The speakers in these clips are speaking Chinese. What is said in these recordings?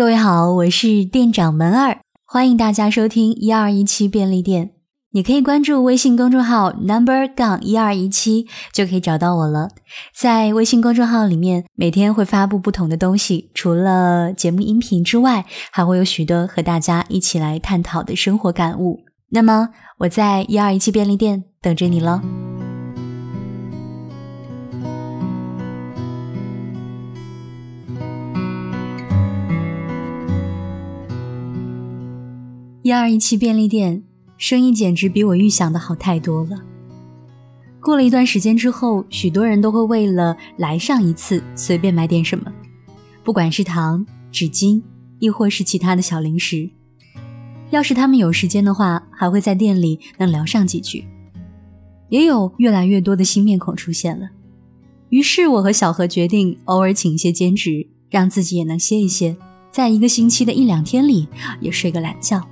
各位好，我是店长门儿，欢迎大家收听一二一七便利店。你可以关注微信公众号 number 杠一二一七，就可以找到我了。在微信公众号里面，每天会发布不同的东西，除了节目音频之外，还会有许多和大家一起来探讨的生活感悟。那么我在一二一七便利店等着你了。一二一七便利店。生意简直比我预想的好太多了。过了一段时间之后，许多人都会为了来上一次，随便买点什么，不管是糖、纸巾，亦或是其他的小零食。要是他们有时间的话，还会在店里能聊上几句。也有越来越多的新面孔出现了。于是我和小何决定，偶尔请一些兼职，让自己也能歇一歇，在一个星期的一两天里，也睡个懒觉。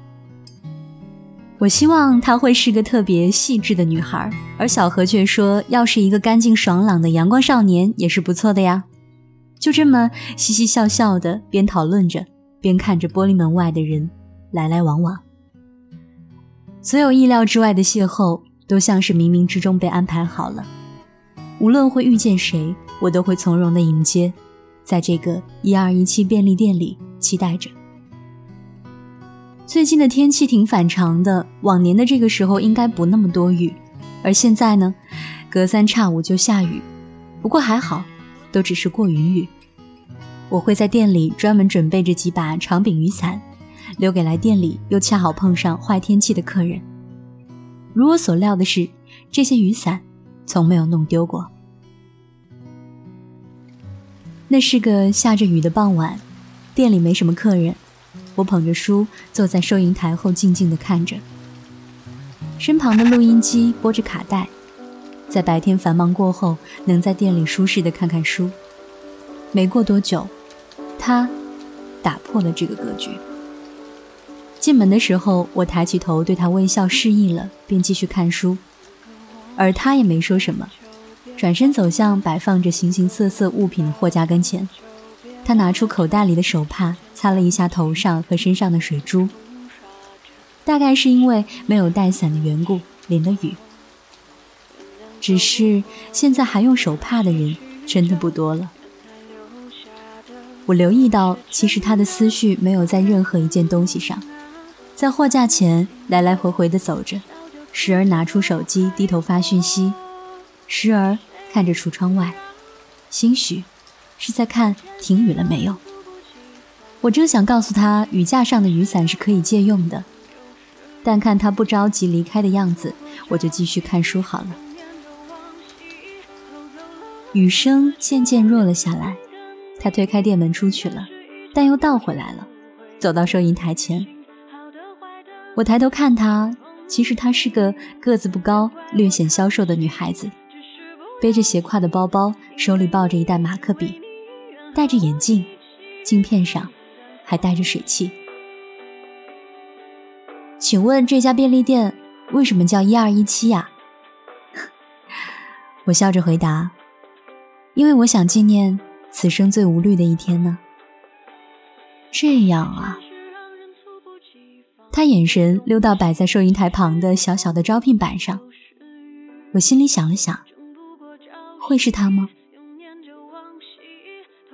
我希望她会是个特别细致的女孩，而小何却说，要是一个干净爽朗的阳光少年也是不错的呀。就这么嘻嘻笑笑的，边讨论着，边看着玻璃门外的人来来往往。所有意料之外的邂逅，都像是冥冥之中被安排好了。无论会遇见谁，我都会从容的迎接，在这个一二一七便利店里期待着。最近的天气挺反常的，往年的这个时候应该不那么多雨，而现在呢，隔三差五就下雨。不过还好，都只是过云雨。我会在店里专门准备着几把长柄雨伞，留给来店里又恰好碰上坏天气的客人。如我所料的是，这些雨伞从没有弄丢过。那是个下着雨的傍晚，店里没什么客人。我捧着书坐在收银台后，静静地看着。身旁的录音机播着卡带，在白天繁忙过后，能在店里舒适地看看书。没过多久，他打破了这个格局。进门的时候，我抬起头对他微笑示意了，便继续看书，而他也没说什么，转身走向摆放着形形色色物品的货架跟前。他拿出口袋里的手帕，擦了一下头上和身上的水珠。大概是因为没有带伞的缘故，淋了雨。只是现在还用手帕的人真的不多了。我留意到，其实他的思绪没有在任何一件东西上，在货架前来来回回地走着，时而拿出手机低头发讯息，时而看着橱窗外，兴许。是在看停雨了没有？我正想告诉他雨架上的雨伞是可以借用的，但看他不着急离开的样子，我就继续看书好了。雨声渐渐弱了下来，他推开店门出去了，但又倒回来了，走到收银台前。我抬头看他，其实她是个个子不高、略显消瘦的女孩子，背着斜挎的包包，手里抱着一袋马克笔。戴着眼镜，镜片上还带着水汽。请问这家便利店为什么叫一二一七呀？我笑着回答：“因为我想纪念此生最无虑的一天呢。”这样啊。他眼神溜到摆在收银台旁的小小的招聘板上，我心里想了想，会是他吗？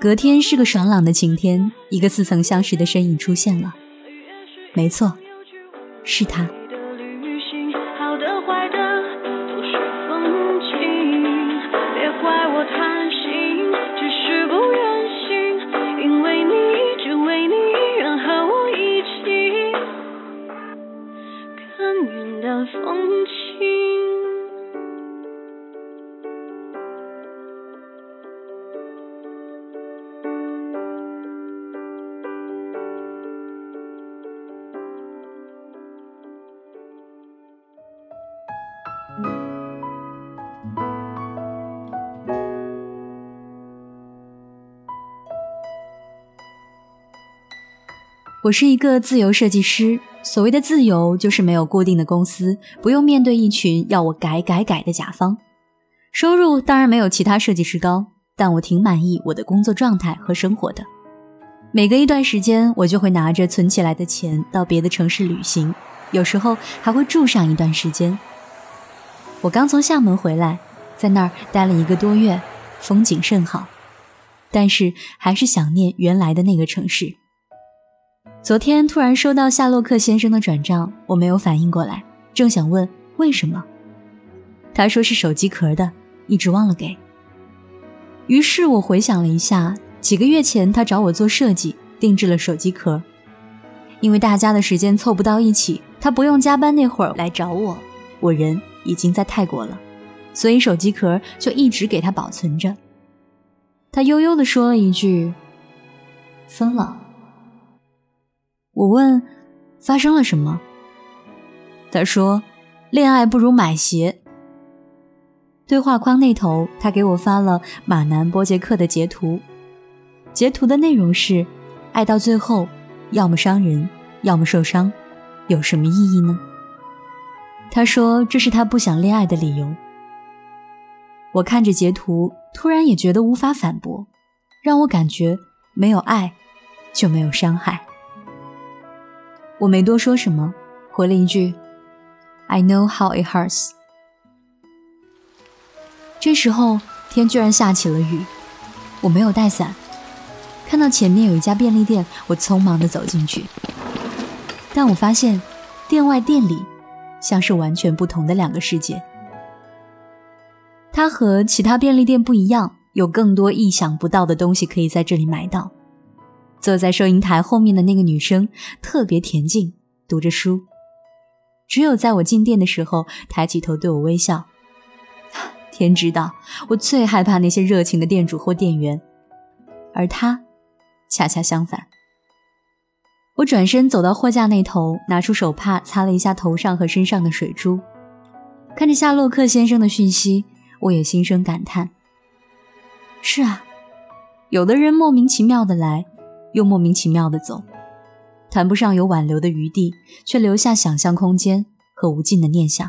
隔天是个爽朗的晴天，一个似曾相识的身影出现了。没错，是他。我是一个自由设计师，所谓的自由就是没有固定的公司，不用面对一群要我改改改的甲方。收入当然没有其他设计师高，但我挺满意我的工作状态和生活的。每隔一段时间，我就会拿着存起来的钱到别的城市旅行，有时候还会住上一段时间。我刚从厦门回来，在那儿待了一个多月，风景甚好，但是还是想念原来的那个城市。昨天突然收到夏洛克先生的转账，我没有反应过来，正想问为什么，他说是手机壳的，一直忘了给。于是我回想了一下。几个月前，他找我做设计，定制了手机壳。因为大家的时间凑不到一起，他不用加班那会儿来找我，我人已经在泰国了，所以手机壳就一直给他保存着。他悠悠地说了一句：“分了。”我问：“发生了什么？”他说：“恋爱不如买鞋。”对话框那头，他给我发了马南波杰克的截图。截图的内容是：爱到最后，要么伤人，要么受伤，有什么意义呢？他说这是他不想恋爱的理由。我看着截图，突然也觉得无法反驳，让我感觉没有爱就没有伤害。我没多说什么，回了一句：“I know how it hurts。”这时候天居然下起了雨，我没有带伞。看到前面有一家便利店，我匆忙地走进去。但我发现，店外店里像是完全不同的两个世界。它和其他便利店不一样，有更多意想不到的东西可以在这里买到。坐在收银台后面的那个女生特别恬静，读着书。只有在我进店的时候，抬起头对我微笑。天知道，我最害怕那些热情的店主或店员，而他。恰恰相反，我转身走到货架那头，拿出手帕擦了一下头上和身上的水珠，看着夏洛克先生的讯息，我也心生感叹。是啊，有的人莫名其妙的来，又莫名其妙的走，谈不上有挽留的余地，却留下想象空间和无尽的念想。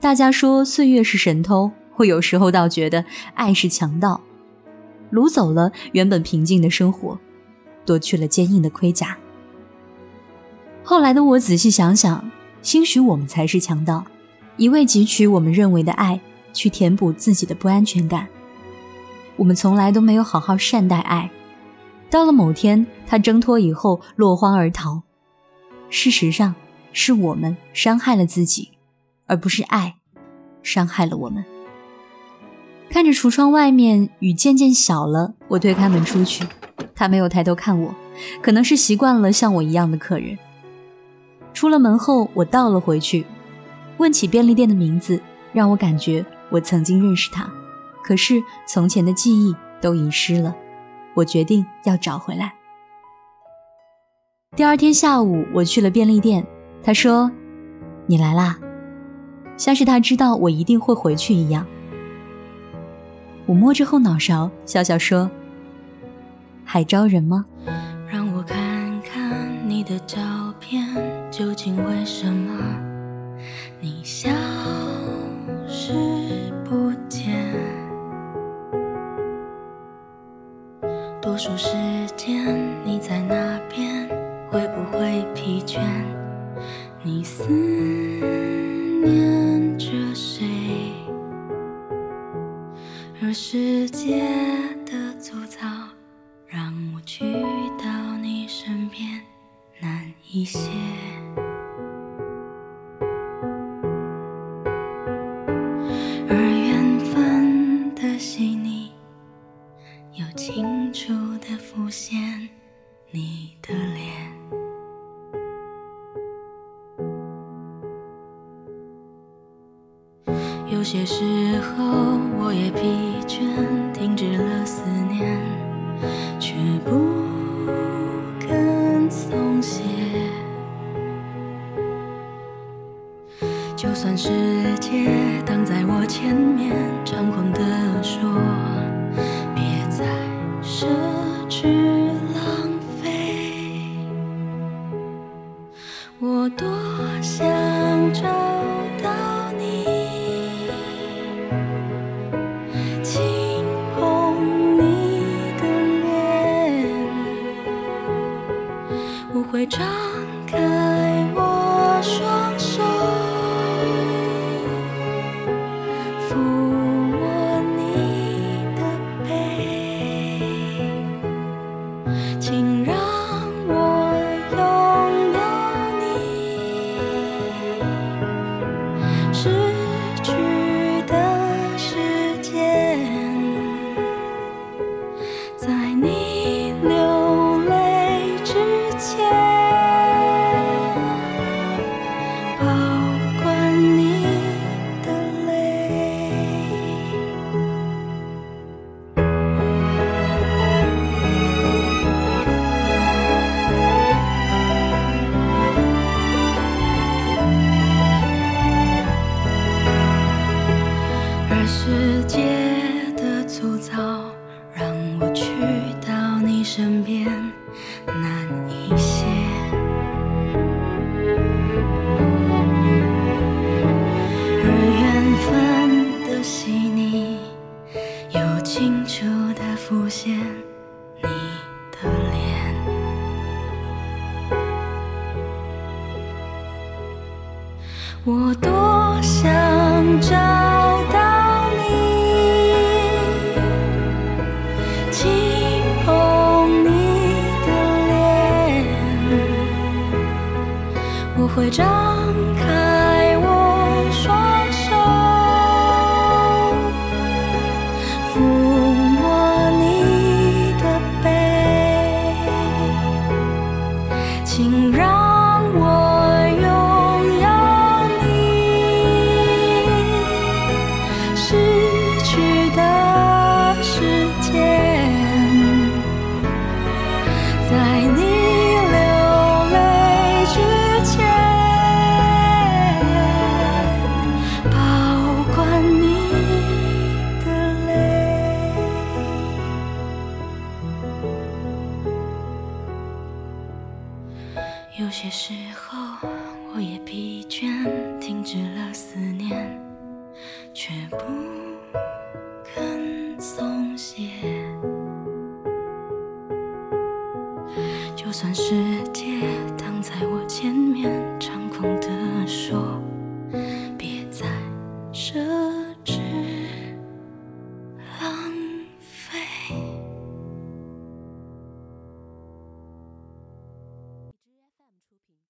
大家说岁月是神偷，我有时候倒觉得爱是强盗。掳走了原本平静的生活，夺去了坚硬的盔甲。后来的我仔细想想，兴许我们才是强盗，一味汲取我们认为的爱，去填补自己的不安全感。我们从来都没有好好善待爱，到了某天他挣脱以后落荒而逃。事实上，是我们伤害了自己，而不是爱伤害了我们。看着橱窗外面雨渐渐小了，我推开门出去。他没有抬头看我，可能是习惯了像我一样的客人。出了门后，我倒了回去，问起便利店的名字，让我感觉我曾经认识他。可是从前的记忆都遗失了，我决定要找回来。第二天下午，我去了便利店，他说：“你来啦。”像是他知道我一定会回去一样。我摸着后脑勺，笑笑说：“还招人吗？”让我看看你的照片，究竟为什么你笑数时间你在哪边，会不会疲倦？你思念着谁？而时间清楚的浮现你的脸。有些时候，我也疲倦，停止了思念，却不肯松懈。就算世界挡在我前面，猖狂地说，奢侈浪费。我多想找到你，轻碰你的脸，我会张开我双手。我会算是